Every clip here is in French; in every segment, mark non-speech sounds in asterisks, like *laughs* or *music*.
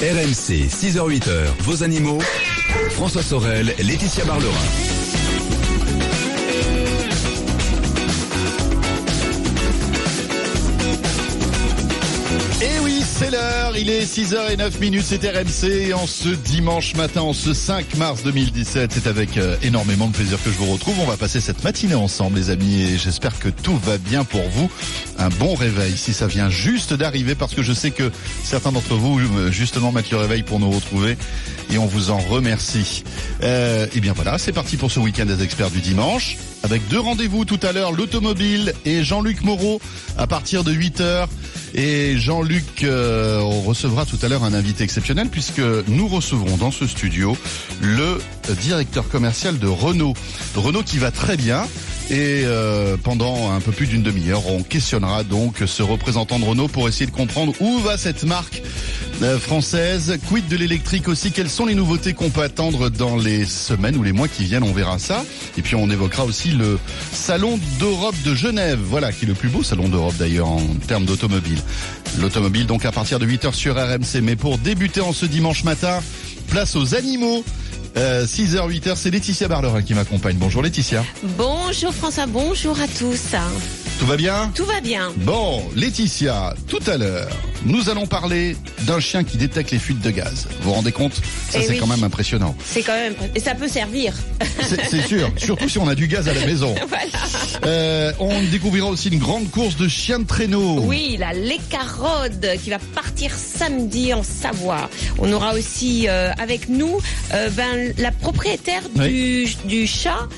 RMC, 6h-8h, vos animaux. François Sorel, Laetitia Barlerin. Et oui, c'est l'heure, il est 6h09 minutes, c'est RMC en ce dimanche matin, en ce 5 mars 2017, c'est avec euh, énormément de plaisir que je vous retrouve. On va passer cette matinée ensemble les amis et j'espère que tout va bien pour vous. Un bon réveil si ça vient juste d'arriver parce que je sais que certains d'entre vous euh, justement mettent le réveil pour nous retrouver et on vous en remercie. Euh, et bien voilà, c'est parti pour ce week-end des experts du dimanche avec deux rendez-vous tout à l'heure, l'automobile et Jean-Luc Moreau à partir de 8h. Et Jean-Luc euh, recevra tout à l'heure un invité exceptionnel puisque nous recevrons dans ce studio le directeur commercial de Renault. Renault qui va très bien. Et euh, pendant un peu plus d'une demi-heure, on questionnera donc ce représentant de Renault pour essayer de comprendre où va cette marque euh, française. Quid de l'électrique aussi? Quelles sont les nouveautés qu'on peut attendre dans les semaines ou les mois qui viennent? On verra ça. Et puis on évoquera aussi le Salon d'Europe de Genève, voilà, qui est le plus beau salon d'Europe d'ailleurs en termes d'automobile. L'automobile donc à partir de 8h sur RMC. Mais pour débuter en ce dimanche matin, place aux animaux. Euh, 6h, 8h, c'est Laetitia Barlerin qui m'accompagne. Bonjour Laetitia. Bonjour François, bonjour à tous. Tout va bien? Tout va bien. Bon, Laetitia, tout à l'heure, nous allons parler d'un chien qui détecte les fuites de gaz. Vous vous rendez compte? Ça, Eh c'est oui. quand même impressionnant. C'est quand même et ça peut servir. C'est sûr, *laughs* surtout si on a du gaz à la maison. *laughs* voilà. Euh, on découvrira aussi une grande course de chiens de traîneau. Oui, la Lécarode qui va partir samedi en Savoie. On aura aussi euh, avec nous euh, ben, la propriétaire du, du chat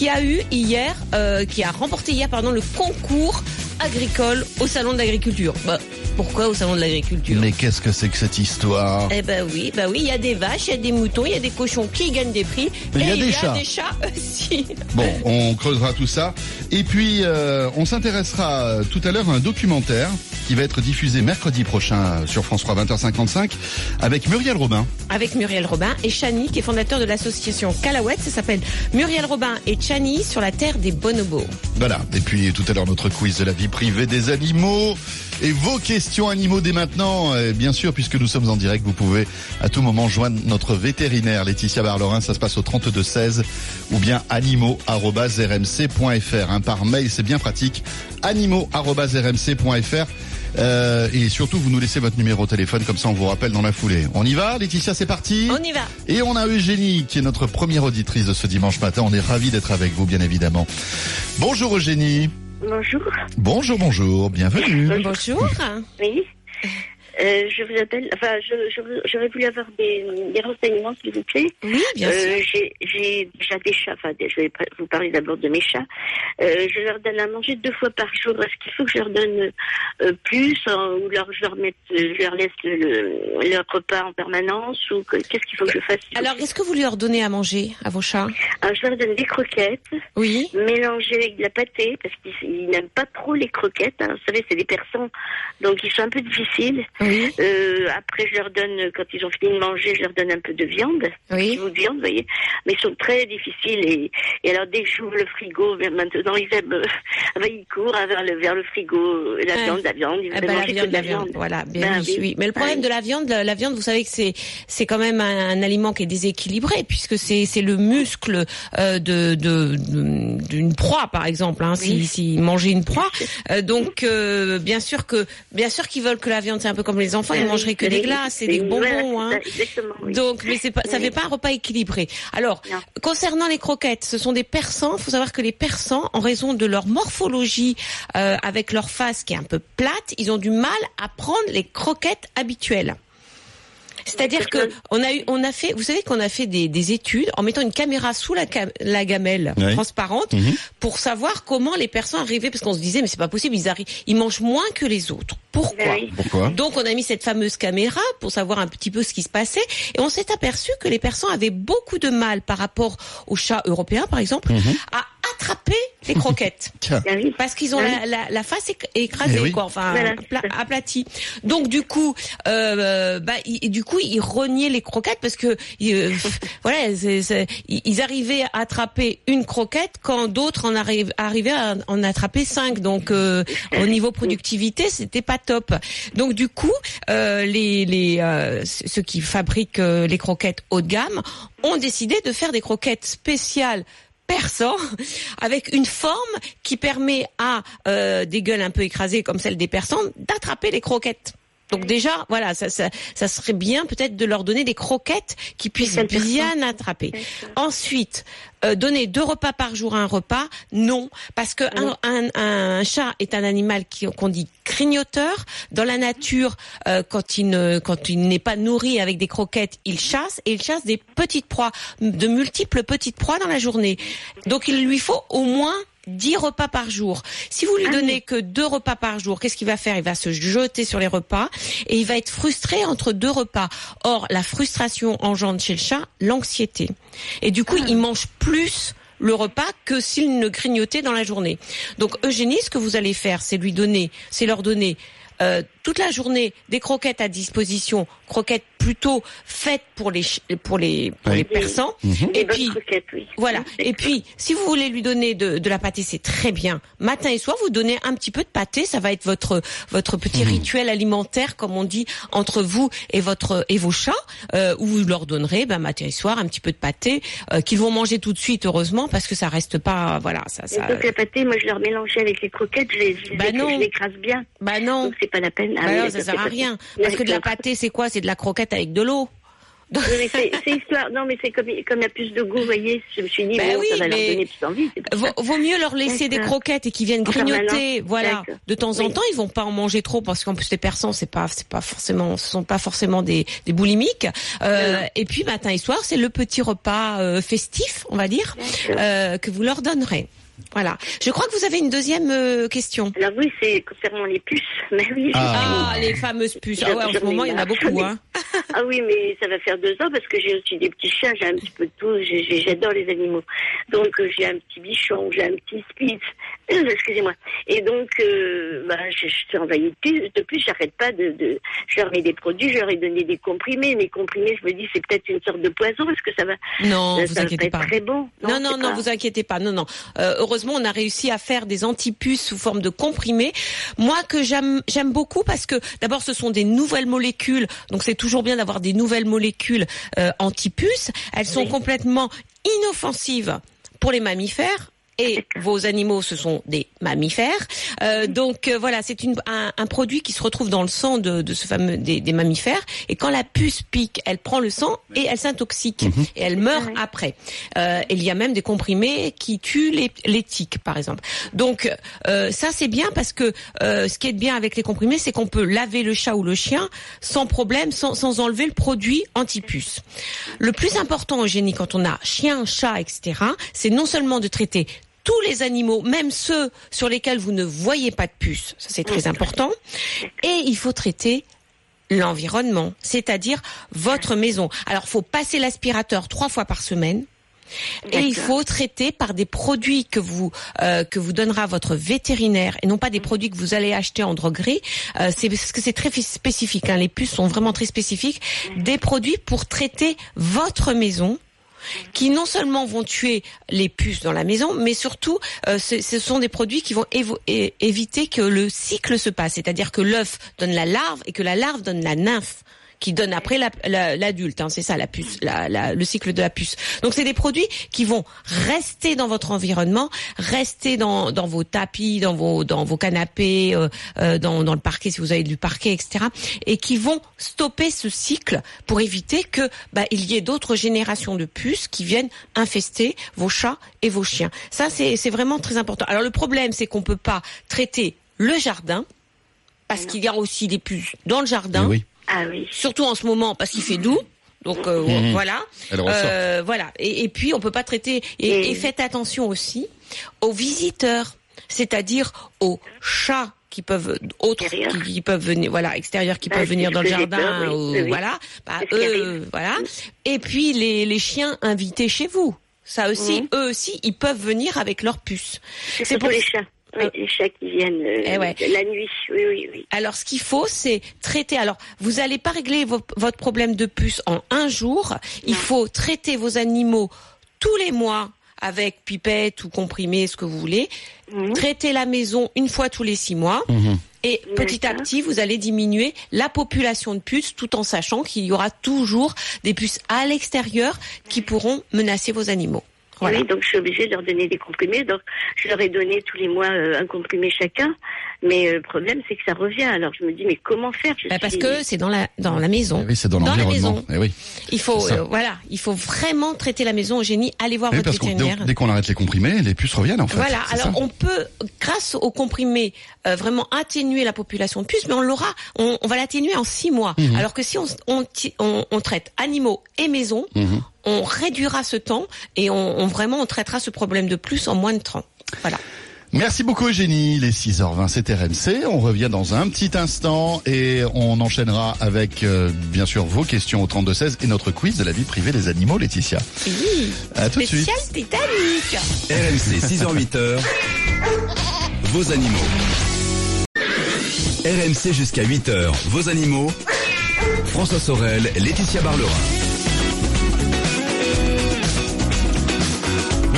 qui a eu hier, euh, qui a remporté hier pardon le concours agricole au salon de l'agriculture. Bah, pourquoi au salon de l'agriculture Mais qu'est-ce que c'est que cette histoire? Eh ben oui, bah oui, il y a des vaches, il y a des moutons, il y a des cochons qui gagnent des prix. Mais il y a des chats. a des chats aussi. *laughs* Bon, on creusera tout ça. Et puis, euh, on s'intéressera euh, tout à l'heure à un documentaire qui va être diffusé mercredi prochain euh, sur France 3 20h55 avec Muriel Robin. Avec Muriel Robin et Chani, qui est fondateur de l'association Calouette. Ça s'appelle Muriel Robin et Chani sur la terre des bonobos. Voilà. Et puis tout à l'heure notre quiz de la vie privée des animaux et vos questions animaux dès maintenant. Et bien sûr, puisque nous sommes en direct, vous pouvez à tout moment joindre notre vétérinaire Laetitia Barlerin. Ça se passe au 32 16 ou bien animaux@rmc.fr. Hein, par mail, c'est bien pratique. animaux@rmc.fr. Euh, et surtout, vous nous laissez votre numéro de téléphone, comme ça on vous rappelle dans la foulée. On y va, Laetitia, c'est parti. On y va. Et on a Eugénie, qui est notre première auditrice de ce dimanche matin. On est ravis d'être avec vous, bien évidemment. Bonjour Eugénie. Bonjour, Bonjour, bonjour, bienvenue. Bonjour. oui. Euh, je vous appelle, enfin, je, je, j'aurais voulu avoir des, des renseignements, s'il vous plaît. Oui, bien sûr. Euh, j'ai, j'ai déjà des chats, enfin, je vais vous parler d'abord de mes chats. Euh, je leur donne à manger deux fois par jour. Est-ce qu'il faut que je leur donne plus euh, ou leur, je, leur mette, je leur laisse le, le- leur repas en permanence ou que- qu'est-ce qu'il faut que je fasse Alors, est-ce que vous leur donnez à manger à vos chats Alors, je leur donne des croquettes Oui. mélangées avec de la pâtée parce qu'ils ils n'aiment pas trop les croquettes. hein. Vous savez, c'est des persans, donc ils sont un peu difficiles. Oui. Euh, après, je leur donne, quand ils ont fini de manger, je leur donne un peu de viande, Oui. viande, vous voyez. Mais ils sont très difficiles et, et alors dès que j'ouvre le frigo, maintenant ils aiment, euh, ben, ils courent vers le, vers le frigo, euh, la viande, la viande, ils Ah bah, la viande, de la viande, voilà, bien Ben oui. Mais le problème de la viande, la, la viande, vous savez que c'est c'est quand même un, un aliment qui est déséquilibré puisque c'est c'est le muscle euh, de d'une proie par exemple. Hein, si si manger une proie, *laughs* Euh, donc bien sûr que bien sûr qu'ils veulent que la viande, c'est un peu comme les enfants, ils mangeraient que des glaces et des bonbons. Hein. oui. Donc, mais c'est pas, ça fait pas un repas équilibré. Alors, Non. concernant les croquettes, ce sont des persans. Il faut savoir que les persans, en raison de leur morphologie, euh, avec leur face qui est un peu plate, ils ont du mal à prendre les croquettes habituelles. C'est-à-dire que on a eu, on a fait, vous savez qu'on a fait des, des études en mettant une caméra sous la, cam- la gamelle Oui. transparente Mhm. pour savoir comment les personnes arrivaient, parce qu'on se disait mais c'est pas possible, ils arrivent, ils mangent moins que les autres. Pourquoi Ben oui. Pourquoi donc on a mis cette fameuse caméra pour savoir un petit peu ce qui se passait et on s'est aperçu que les personnes avaient beaucoup de mal par rapport aux chats européens par exemple Mhm. à attraper les croquettes. *laughs* Tiens. Ah. Parce qu'ils ont Ah la, la, la face éc- écrasée, Eh oui. quoi, enfin Voilà, aplatie. Donc du coup, euh, bah, ils- et du coup, ils reniaient les croquettes parce que euh, *laughs* voilà, ils ils arrivaient à attraper une croquette quand d'autres en arrivent arrivaient à en attraper cinq. Donc euh, au niveau productivité, c'était pas top. Donc du coup, euh, les, les euh, ceux qui fabriquent euh, les croquettes haut de gamme ont décidé de faire des croquettes spéciales perçant avec une forme qui permet à euh, des gueules un peu écrasées comme celle des persans d'attraper les croquettes. Donc déjà, voilà, ça, ça, ça serait bien peut-être de leur donner des croquettes qui puissent bien attraper. Ensuite, euh, donner deux repas par jour à un repas, non, parce que un, un, un chat est un animal qui qu'on dit grignoteur. Dans la nature, euh, quand il ne, quand il n'est pas nourri avec des croquettes, il chasse et il chasse des petites proies, de multiples petites proies dans la journée. Donc il lui faut au moins 10 repas par jour. Si vous lui Ah donnez oui. que deux repas par jour, qu'est-ce qu'il va faire? Il va se jeter sur les repas et il va être frustré entre deux repas. Or, la frustration engendre chez le chat l'anxiété. Et du coup, Ah. il mange plus le repas que s'il ne grignotait dans la journée. Donc, Eugénie, ce que vous allez faire, c'est lui donner, c'est leur donner euh, toute la journée des croquettes à disposition, croquettes plutôt faites pour les pour les pour Oui. les persans. Mhm. Et puis oui. voilà. Oui, Et puis, si vous voulez lui donner de, de la pâtée, c'est très bien. Matin et soir, vous donnez un petit peu de pâté. Ça va être votre votre petit rituel alimentaire, comme on dit, entre vous et votre et vos chats, euh, où vous leur donnerez, ben, matin et soir, un petit peu de pâté euh, qu'ils vont manger tout de suite, heureusement, parce que ça reste pas, voilà, ça, Et donc la pâtée, moi je leur mélangeais avec les croquettes, je les, je les- Bah non. je l'écrase bien. Bah non. Donc c'est pas la peine. Ah Bah oui, non, ça sert à rien. Parce que de la D'accord. pâté, c'est quoi? C'est de la croquette avec de l'eau. *laughs* Oui, mais c'est c'est histoire. Non, mais c'est comme, comme la puce de goût, vous voyez. Je me suis dit, Ben bon, oui, ça va mais- leur donner plus envie. Vaut, mieux leur laisser des croquettes et qu'ils viennent En grignoter, voilà. De temps en temps, ils vont pas en manger trop parce qu'en plus les persans, c'est pas, c'est pas forcément, ce sont pas forcément des, des boulimiques. Euh, et puis matin et soir, c'est le petit repas euh, festif, on va dire, euh, que vous leur donnerez. Voilà. Je crois que vous avez une deuxième euh, question. Alors oui, c'est concernant les puces. *laughs* Mais oui. Ah. Ah, les fameuses puces. Ah ouais, en ce moment, il y en a beaucoup, hein. *laughs* Ah oui, mais ça va faire deux ans parce que j'ai aussi des petits chiens, j'ai un petit peu de tout, j'adore les animaux. Donc euh, j'ai un petit bichon, j'ai un petit spitz, *coughs* excusez-moi. Et donc, euh, bah, je, je suis envahie de plus, de plus j'arrête pas de, de... Je leur mets des produits, je leur ai donné des comprimés. Mais comprimés, je me dis, c'est peut-être une sorte de poison, est-ce que ça va, Non, ça, vous ça va inquiétez pas pas. être très bon? Non, non, non, pas- vous inquiétez pas. Non, non. Euh, heureusement, on a réussi à faire des antipuces sous forme de comprimés. Moi, que j'aime, j'aime beaucoup parce que d'abord, ce sont des nouvelles molécules. Donc, c'est toujours bien d'avoir des nouvelles molécules euh, antipuces. Elles sont Oui. complètement inoffensives pour les mammifères. Et vos animaux, ce sont des mammifères. Euh, donc euh, voilà, c'est un, un produit qui se retrouve dans le sang de, de ce fameux des, des mammifères. Et quand la puce pique, elle prend le sang et elle s'intoxique et elle meurt après. Euh, il y a même des comprimés qui tuent les, les tiques, par exemple. Donc euh, ça c'est bien parce que euh, ce qui est bien avec les comprimés, c'est qu'on peut laver le chat ou le chien sans problème, sans, sans enlever le produit antipuce. Le plus important, Eugénie, quand on a chien, chat, etc., c'est non seulement de traiter tous les animaux, même ceux sur lesquels vous ne voyez pas de puce, ça c'est très important, et il faut traiter l'environnement, c'est-à-dire votre maison. Alors, faut passer l'aspirateur trois fois par semaine. Et il faut traiter par des produits que vous euh, que vous donnera votre vétérinaire et non pas des produits que vous allez acheter en droguerie. Euh, c'est parce que c'est très spécifique. Hein, les puces sont vraiment très spécifiques. Des produits pour traiter votre maison qui non seulement vont tuer les puces dans la maison, mais surtout, euh, ce, sont des produits qui vont éviter que le cycle se passe, c'est-à-dire que l'œuf donne la larve et que la larve donne la nymphe qui donne après la- la- l'adulte, hein, c'est ça la puce, la- la- le cycle de la puce. Donc c'est des produits qui vont rester dans votre environnement, rester dans, dans vos tapis, dans vos dans vos canapés, euh, euh, dans, dans le parquet si vous avez du parquet, etc. Et qui vont stopper ce cycle pour éviter que bah, il y ait d'autres générations de puces qui viennent infester vos chats et vos chiens. Ça c'est c'est vraiment très important. Alors le problème c'est qu'on peut pas traiter le jardin parce qu'il y a aussi des puces dans le jardin oui. Ah oui. surtout en ce moment parce qu'il fait doux. Donc euh, Mhm. voilà. Euh, voilà. Et, et puis on peut pas traiter. Et, Et- et faites attention aussi aux visiteurs, c'est-à-dire aux chats qui peuvent autres qui, qui peuvent venir voilà extérieurs qui Bah, peuvent venir dans le jardin peur, oui, ou- oui, voilà bah, eux voilà et puis les, les chiens invités chez vous Ça aussi, Mhm. eux aussi, ils peuvent venir avec leur puce. C'est pour les chats. Oui, les chats qui viennent euh, Eh ouais. la nuit. Oui, oui, oui. Alors, ce qu'il faut, c'est traiter. Alors, vous n'allez pas régler vo- votre problème de puce en un jour. Il Non. faut traiter vos animaux tous les mois avec pipette ou comprimé, ce que vous voulez. Mhm. Traiter la maison une fois tous les six mois. Et petit à petit, vous allez diminuer la population de puces tout en sachant qu'il y aura toujours des puces à l'extérieur qui pourront menacer vos animaux. Voilà. Oui, donc je suis obligée de leur donner des comprimés. Donc je leur ai donné tous les mois euh, un comprimé chacun. Mais euh, le problème, c'est que ça revient. Alors je me dis, mais comment faire? Je Bah, parce suis- que c'est dans la, dans la maison. Eh oui, c'est dans Dans la l'environnement. maison. Eh oui. Il faut, euh, voilà, il faut vraiment traiter la maison au génie. Allez voir Eh votre parce dès qu'on arrête les comprimés, les puces reviennent en fait. Voilà. Alors ça on peut, grâce aux comprimés, euh, vraiment atténuer la population de puces, mais on l'aura, on, on va l'atténuer en six mois. Mhm. Alors que si on, on, on- on traite animaux et maisons, Mhm. On réduira ce temps et on, on vraiment on traitera ce problème de plus en moins de temps. Voilà. Merci beaucoup Eugénie, les 6h20 c'est RMC, on revient dans un petit instant et on enchaînera avec euh, bien sûr vos questions au 32-16 et notre quiz de la vie privée des animaux Laetitia. Oui. À tout de suite. Titanic. RMC 6h-8h, vos animaux. RMC jusqu'à 8h, vos animaux. François Sorel, Laetitia Barlerin.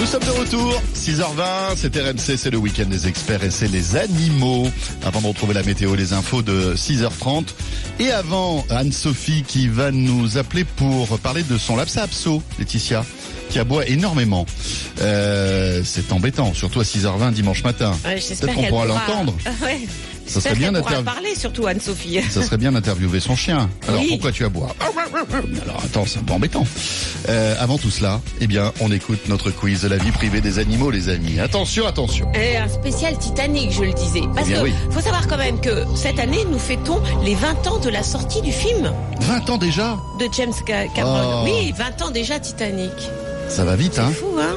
Nous sommes de retour, 6h20, c'est RMC, c'est le week-end des experts et c'est les animaux. Avant de retrouver la météo, les infos de 6h30. Et avant, Anne-Sophie qui va nous appeler pour parler de son lapsapso, Laetitia, qui aboie énormément. Euh, c'est embêtant, surtout à 6h20 dimanche matin. Ouais, Peut-être qu'on pourra l'entendre. *laughs* Ouais. Ça serait bien qu'elle pourra d'interv- parler, surtout Anne-Sophie. Ça serait bien d'interviewer son chien. Alors Oui. pourquoi tu aboies Alors attends, c'est un peu embêtant. Euh, avant tout cela, eh bien, on écoute notre quiz de la vie privée des animaux, les amis. Attention, attention. Et un spécial Titanic, je le disais. Parce Eh bien que oui. faut savoir quand même que cette année, nous fêtons les 20 ans de la sortie du film 20 ans déjà de James Ca- Cameron. Oh. Oui, 20 ans déjà Titanic. Ça va vite, hein C'est fou, hein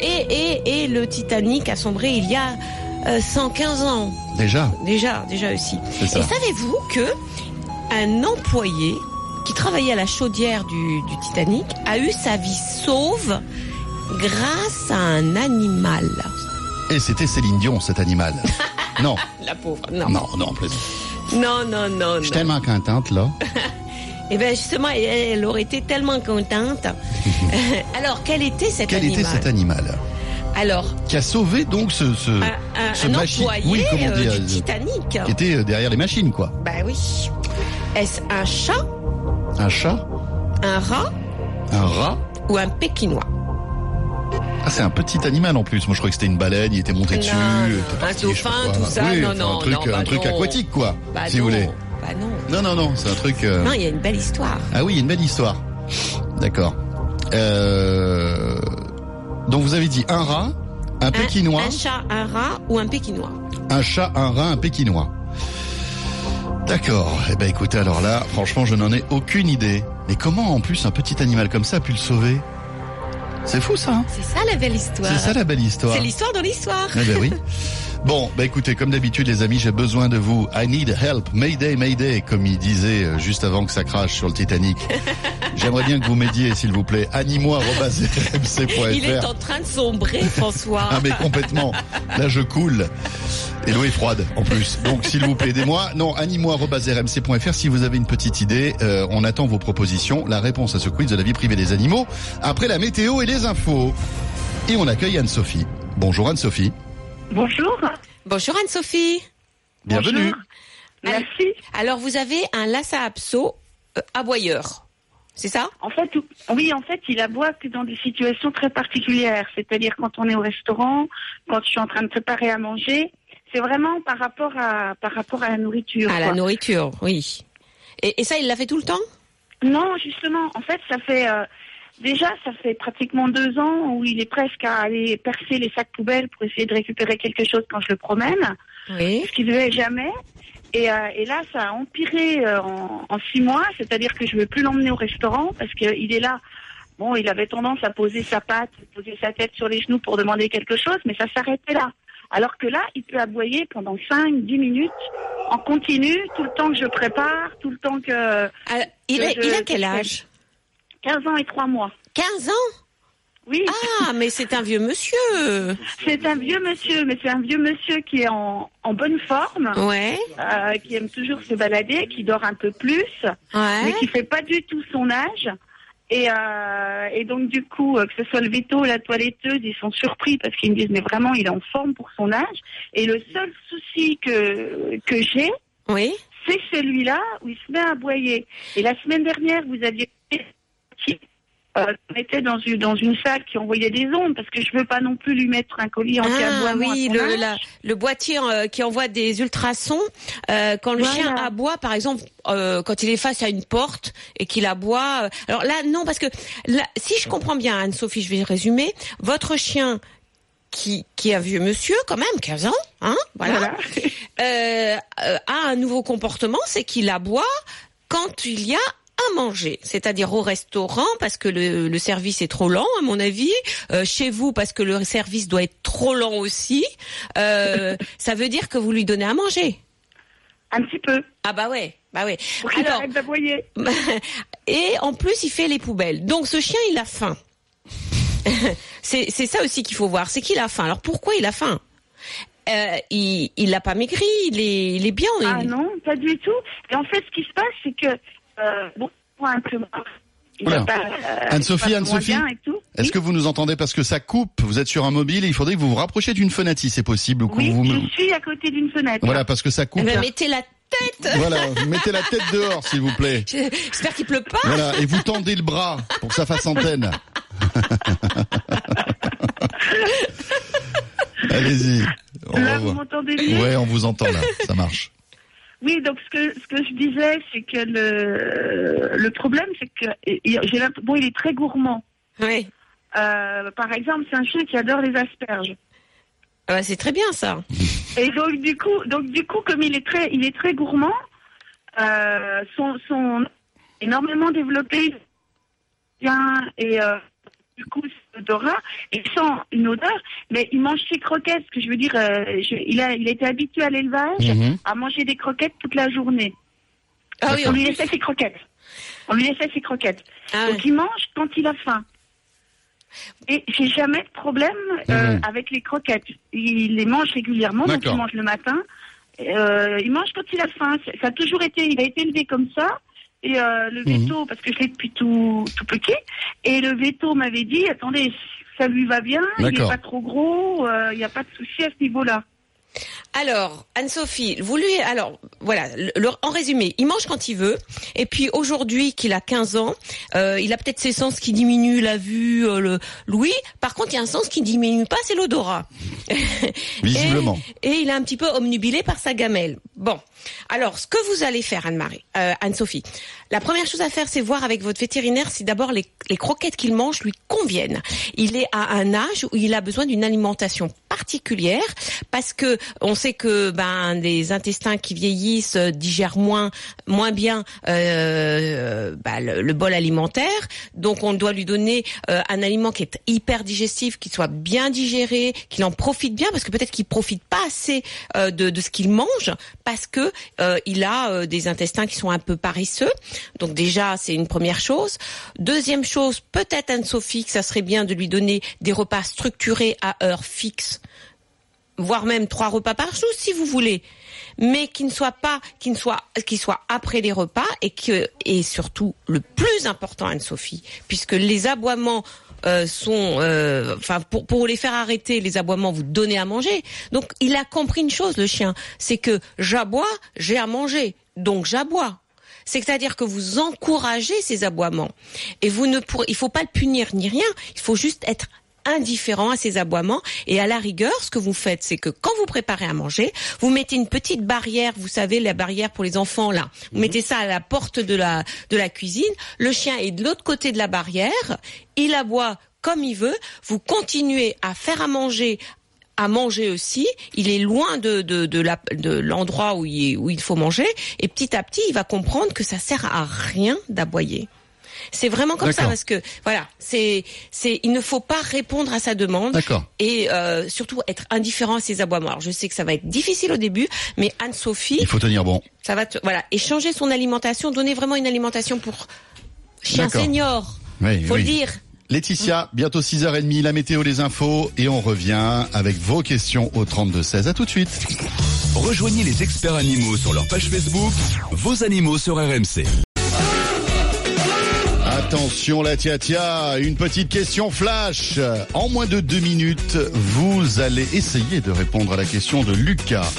et, et, et le Titanic a sombré il y a euh, 115 ans. Déjà, Déjà, déjà aussi. Et savez-vous que un employé qui travaillait à la chaudière du, du Titanic a eu sa vie sauve grâce à un animal? Et c'était Céline Dion, cet animal. *laughs* non, La pauvre. Non. non, non. Non, non, non, Je suis tellement contente, là. *laughs* Et bien justement, elle, aurait été tellement contente. *laughs* Alors, quel était cet Quel animal? était cet animal? Alors, Qui a sauvé donc ce, ce un, un- ce un machi- employé oui, comment euh, dire, du euh, Titanic. qui était euh, derrière les machines, quoi. Bah oui. Est-ce un chat, Un chat, un rat un rat. ou un pékinois Ah, c'est un petit animal en plus. Moi, je croyais que c'était une baleine. Il était monté Non, dessus. non, était un dauphin, tout ça, Oui, non, non, un truc, non, bah un truc non. aquatique, quoi. Bah si non. vous voulez. Bah non. Non, non, non. C'est un truc. euh, Non, il y a une belle histoire. Ah oui, il y a une belle histoire. D'accord. Euh... Donc vous avez dit un rat, un pékinois, Un, chat, un rat ou un pékinois un chat, un rat, un pékinois. D'accord. Eh ben écoutez, alors là, franchement, je n'en ai aucune idée. Mais comment en plus un petit animal comme ça a pu le sauver? C'est fou ça. hein? C'est ça la belle histoire. C'est ça la belle histoire. C'est l'histoire de l'histoire. Eh ben oui. *laughs* Bon, bah écoutez, comme d'habitude, les amis, j'ai besoin de vous. I need help. Mayday, mayday, comme il disait euh, juste avant que ça crache sur le Titanic. *laughs* J'aimerais bien que vous m'aidiez, s'il vous plaît. Animois.rmc.fr. Il est en train de sombrer, François. Ah mais complètement. Là je coule. Et l'eau est froide en plus. Donc s'il vous plaît aidez-moi. Non, animo@rmc.fr si vous avez une petite idée. Euh, on attend vos propositions. La réponse à ce quiz de la vie privée des animaux. Après la météo et les infos. Et on accueille Anne-Sophie. Bonjour Anne-Sophie. Bonjour. Bonjour Anne-Sophie. Bienvenue. Bonjour. Merci. Alors, vous avez un Lhasa Apso euh, aboyeur. C'est ça? En fait, oui, en fait, il aboie que dans des situations très particulières. C'est-à-dire quand on est au restaurant, quand je suis en train de préparer à manger. C'est vraiment par rapport à par rapport à la nourriture. À la nourriture, oui. Et, et ça, il l'a fait tout le temps? Non, justement, en fait, ça fait euh, déjà ça fait pratiquement deux ans où il est presque à aller percer les sacs poubelles pour essayer de récupérer quelque chose quand je le promène, Oui. ce qu'il ne faisait jamais. Et, euh, et là, ça a empiré euh, en, en six mois, c'est-à-dire que je ne veux plus l'emmener au restaurant parce qu'il est là. Bon, il avait tendance à poser sa patte, poser sa tête sur les genoux pour demander quelque chose, mais ça s'arrêtait là. Alors que là, il peut aboyer pendant 5, 10 minutes en continu, tout le temps que je prépare, tout le temps que... Il, a, Je- il a quel âge? 15 ans et 3 mois. 15 ans? Oui, Ah, mais c'est un vieux monsieur. c'est un vieux monsieur, mais c'est un vieux monsieur qui est en, en bonne forme, Ouais, euh, qui aime toujours se balader, qui dort un peu plus, mais qui fait pas du tout son âge. Et, euh, et donc du coup, euh, que ce soit le veto ou la toiletteuse, ils sont surpris parce qu'ils me disent mais vraiment il est en forme pour son âge. Et le seul souci que que j'ai, Oui. c'est celui-là où il se met à aboyer. Et la semaine dernière, vous aviez euh, on était dans une dans une salle qui envoyait des ondes parce que je veux pas non plus lui mettre un collier en Ah oui, le, la- le boîtier euh, qui envoie des ultrasons. euh, quand le Voilà. chien aboie, par exemple, quand il est face à une porte et qu'il aboie. alors là, non, parce que là, si je comprends bien, Anne-Sophie, je vais résumer. Votre chien qui, qui est un vieux monsieur, quand même, 15 ans, hein, voilà, Voilà. *laughs* a un nouveau comportement, c'est qu'il aboie quand il y a à manger, c'est-à-dire au restaurant parce que le, le service est trop lent à mon avis, euh, chez vous parce que le service doit être trop lent aussi. Euh, *laughs* ça veut dire que vous lui donnez à manger. Un petit peu Ah bah ouais, bah ouais. pour qu'il Alors arrête d'aboyer. *laughs* et en plus il fait les poubelles. Donc ce chien il a faim. *laughs* c'est ça aussi qu'il faut voir, c'est qu'il a faim. Alors pourquoi il a faim? Euh, il il n'a pas maigri, il est il est bien. Ah non, pas du tout. Et en fait, ce qui se passe, c'est que euh, bon, pour un peu moins, il Voilà. va pas, euh, Anne-Sophie, Anne-Sophie. Est-ce Oui. que vous nous entendez? Parce que ça coupe Vous êtes sur un mobile et il faudrait que vous vous rapprochiez d'une fenêtre si c'est possible ou que Oui, vous je suis à côté d'une fenêtre. Voilà, parce que ça Eh coupe. ben, mettez la tête. *laughs* Voilà, mettez la tête dehors s'il vous plaît. J'espère qu'il pleut pas. Voilà, et vous tendez le bras pour que ça fasse antenne. *laughs* Allez-y. On Là, vous m'entendez Ouais, on vous entend là, ça marche. Oui, donc ce que ce que je disais, c'est que le le problème, c'est que j'ai bon, il est très gourmand. Oui. Euh, par exemple, c'est un chien qui adore les asperges. Ah bah, c'est très bien ça. *laughs* Et donc du coup, donc du coup, comme il est très, il est très gourmand, euh, son, son énormément développé, bien et euh, du coup, c'est odorat, il sent une odeur, mais il mange ses croquettes. Que je veux dire, euh, je- il a, il été habitué à l'élevage, Mhm. à manger des croquettes toute la journée. Ah oui. On lui laissait ses croquettes. On lui laissait ses croquettes. Ah. Donc il mange quand il a faim. Et j'ai jamais de problème euh, Mhm. avec les croquettes. Il les mange régulièrement, donc il mange le matin. Euh, il mange quand il a faim. Ça a toujours été, il a été élevé comme ça. Et euh, le Mhm. veto, parce que je l'ai depuis tout, tout petit, et le veto m'avait dit, attendez, ça lui va bien, il n'est pas trop gros, euh, il n'y a pas de souci à ce niveau-là. Alors, Anne-Sophie, vous lui, alors, voilà, le- le- en résumé, il mange quand il veut. Et puis aujourd'hui, qu'il a 15 ans, euh, il a peut-être ses sens qui diminuent, la vue, euh, le l'ouïe. Par contre, il y a un sens qui diminue pas, c'est l'odorat. *laughs* Visiblement. Et, et il est un petit peu omnubilé par sa gamelle. Bon. Alors, ce que vous allez faire, Anne-Marie, euh, Anne-Sophie, la première chose à faire, c'est voir avec votre vétérinaire si d'abord les, les croquettes qu'il mange lui conviennent. Il est à un âge où il a besoin d'une alimentation particulière parce que on sait que ben des intestins qui vieillissent euh, digèrent moins moins bien euh, bah, le, bol alimentaire. Donc on doit lui donner euh, un aliment qui est hyper digestif, qui soit bien digéré, qu'il en profite bien parce que peut-être qu'il profite pas assez de, de ce qu'il mange parce que il a des intestins qui sont un peu paresseux. Donc déjà c'est une première chose. Deuxième chose, peut-être Anne-Sophie, que ça serait bien de lui donner des repas structurés à heure fixe voire même trois repas par jour si vous voulez, mais qui ne soit pas, qui ne soit, qui soit après les repas et que et surtout le plus important Anne-Sophie, puisque les aboiements euh, sont, euh, enfin pour pour les faire arrêter les aboiements, vous donnez à manger. Donc il a compris une chose le chien, c'est que j'aboie, j'ai à manger, donc j'aboie. C'est-à-dire que vous encouragez ces aboiements. Et vous ne il faut pas le punir ni rien, il faut juste être indifférent à ces aboiements. Et à la rigueur ce que vous faites c'est que quand vous préparez à manger vous mettez une petite barrière. Vous savez la barrière pour les enfants là. Vous mettez ça à la porte de la de la cuisine. Le chien est de l'autre côté de la barrière. Il aboie comme il veut. Vous continuez à faire à manger à manger aussi, il est loin de de de la- de l'endroit où il où il faut manger et petit à petit il va comprendre que ça sert à rien d'aboyer. C'est vraiment comme ça parce que voilà, c'est c'est il ne faut pas répondre à sa demande D'accord. et euh, surtout être indifférent à ses aboiements. Alors je sais que ça va être difficile au début, mais Anne-Sophie, Il faut tenir bon. ça va te, voilà, et changer son alimentation, donner vraiment une alimentation pour chien senior. Oui, Faut oui. le dire. Laetitia, bientôt 6h30, la météo, les infos, et on revient avec vos questions au 32-16. À tout de suite. Rejoignez les experts animaux sur leur page Facebook, vos animaux sur RMC. Attention la tia tia, une petite question flash. En moins de deux minutes, vous allez essayer de répondre à la question de Lucas.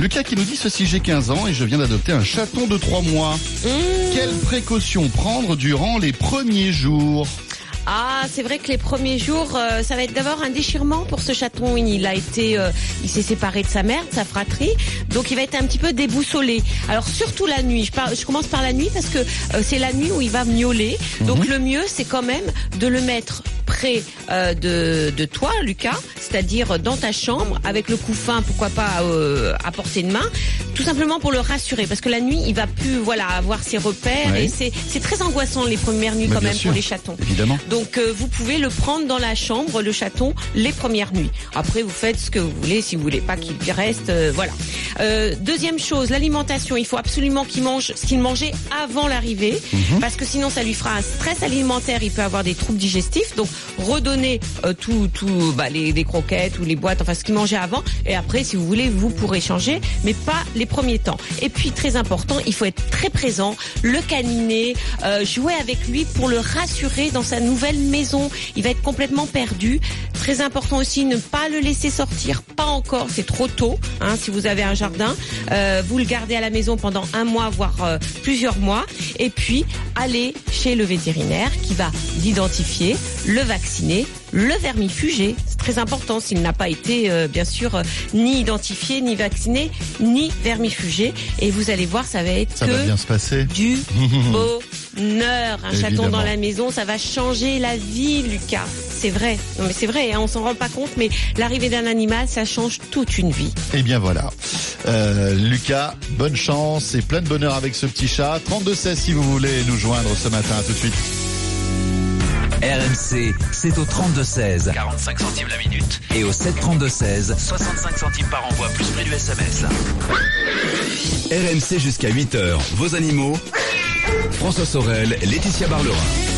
Lucas qui nous dit ceci, j'ai 15 ans et je viens d'adopter un chaton de 3 mois. Quelles précautions prendre durant les premiers jours? Ah, c'est vrai que les premiers jours, euh, ça va être d'abord un déchirement pour ce chaton. Il a été, euh, il s'est séparé de sa mère, de sa fratrie, donc il va être un petit peu déboussolé. Alors surtout la nuit. Je, par- je commence par la nuit parce que euh, c'est la nuit où il va miauler. Donc le mieux, c'est quand même de le mettre près euh, de, de toi, Lucas, c'est-à-dire dans ta chambre, avec le couffin, pourquoi pas euh, à portée de main, tout simplement pour le rassurer, parce que la nuit, il va plus, voilà, avoir ses repères Ouais. et c'est c'est très angoissant les premières nuits quand même sûr. pour les chatons. Évidemment. Donc euh, vous pouvez le prendre dans la chambre, le chaton, les premières nuits. Après vous faites ce que vous voulez, si vous voulez pas qu'il reste, euh, voilà. Euh, deuxième chose, l'alimentation. Il faut absolument qu'il mange ce qu'il mangeait avant l'arrivée, Mhm. parce que sinon ça lui fera un stress alimentaire. Il peut avoir des troubles digestifs. Donc redonner euh, tout, tout, bah, les, croquettes ou les boîtes, enfin ce qu'il mangeait avant. Et après, si vous voulez, vous pourrez changer, mais pas les premiers temps. Et puis très important, il faut être très présent, le câliner, euh, jouer avec lui pour le rassurer dans sa nouvelle maison. Il va être complètement perdu. Très important aussi, ne pas le laisser sortir, pas encore, c'est trop tôt. Hein, si vous avez un jardin, euh, vous le gardez à la maison pendant un mois, voire plusieurs mois, et puis aller chez le vétérinaire qui va l'identifier, le vacciner, le vermifuger. C'est très important s'il n'a pas été, euh, bien sûr, euh, ni identifié, ni vacciné, ni vermifugé. Et vous allez voir, ça va être Ça que va bien se passer. du *laughs* bonheur. Un chaton dans la maison, ça va changer la vie, Lucas. C'est vrai. Non, mais c'est vrai, hein, on s'en rend pas compte, mais l'arrivée d'un animal, ça change toute une vie. Et bien voilà. Euh, Lucas, bonne chance et plein de bonheur avec ce petit chat. 32-16 si vous voulez nous joindre ce matin. À tout de suite. RMC, c'est au 32-16. 45 centimes la minute. Et au 732-16. 65 centimes par envoi, plus prix du SMS. RMC jusqu'à 8h. Vos animaux. François Sorel, Laetitia Barlerin.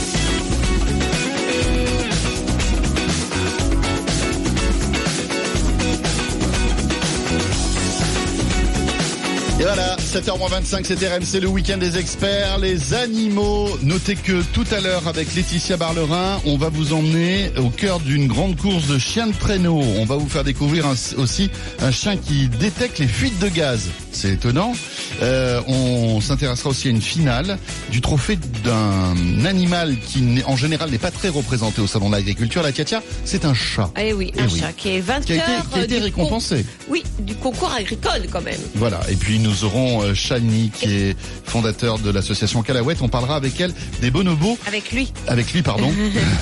Et voilà, 7h25, c'était RMC, le week-end des experts, les animaux. Notez que tout à l'heure, avec Laetitia Barlerin, on va vous emmener au cœur d'une grande course de chiens de traîneau. On va vous faire découvrir aussi un chien qui détecte les fuites de gaz. C'est étonnant. Euh, on s'intéressera aussi à une finale du trophée d'un animal qui, en général, n'est pas très représenté au Salon de l'Agriculture. La Katia, c'est un chat. Eh oui, Eh un oui. chat qui est Qui a été, qui a été euh, récompensé. Oui, du concours agricole quand même. Voilà, et puis nous aurons euh, Shani qui est fondateur de l'association Calouette. On parlera avec elle des bonobos, Avec lui, avec lui pardon,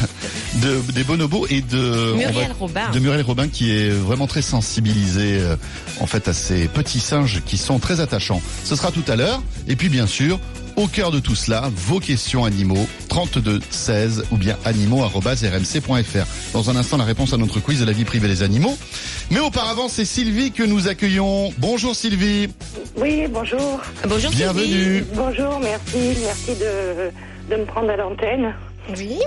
*laughs* de, des bonobos et de Muriel va- Robin. de Muriel Robin qui est vraiment très sensibilisée euh, en fait à ces petits singes qui sont très attachants. Ce sera tout à l'heure et puis bien sûr au cœur de tout cela, vos questions animaux 32 16 ou bien animaux@rmc.fr. Dans un instant la réponse à notre quiz de la vie privée des animaux. Mais auparavant, c'est Sylvie que nous accueillons. Bonjour Sylvie. Oui, bonjour. Bonjour Sylvie. Bienvenue. Bonjour, merci. Merci de, de me prendre à l'antenne. Oui.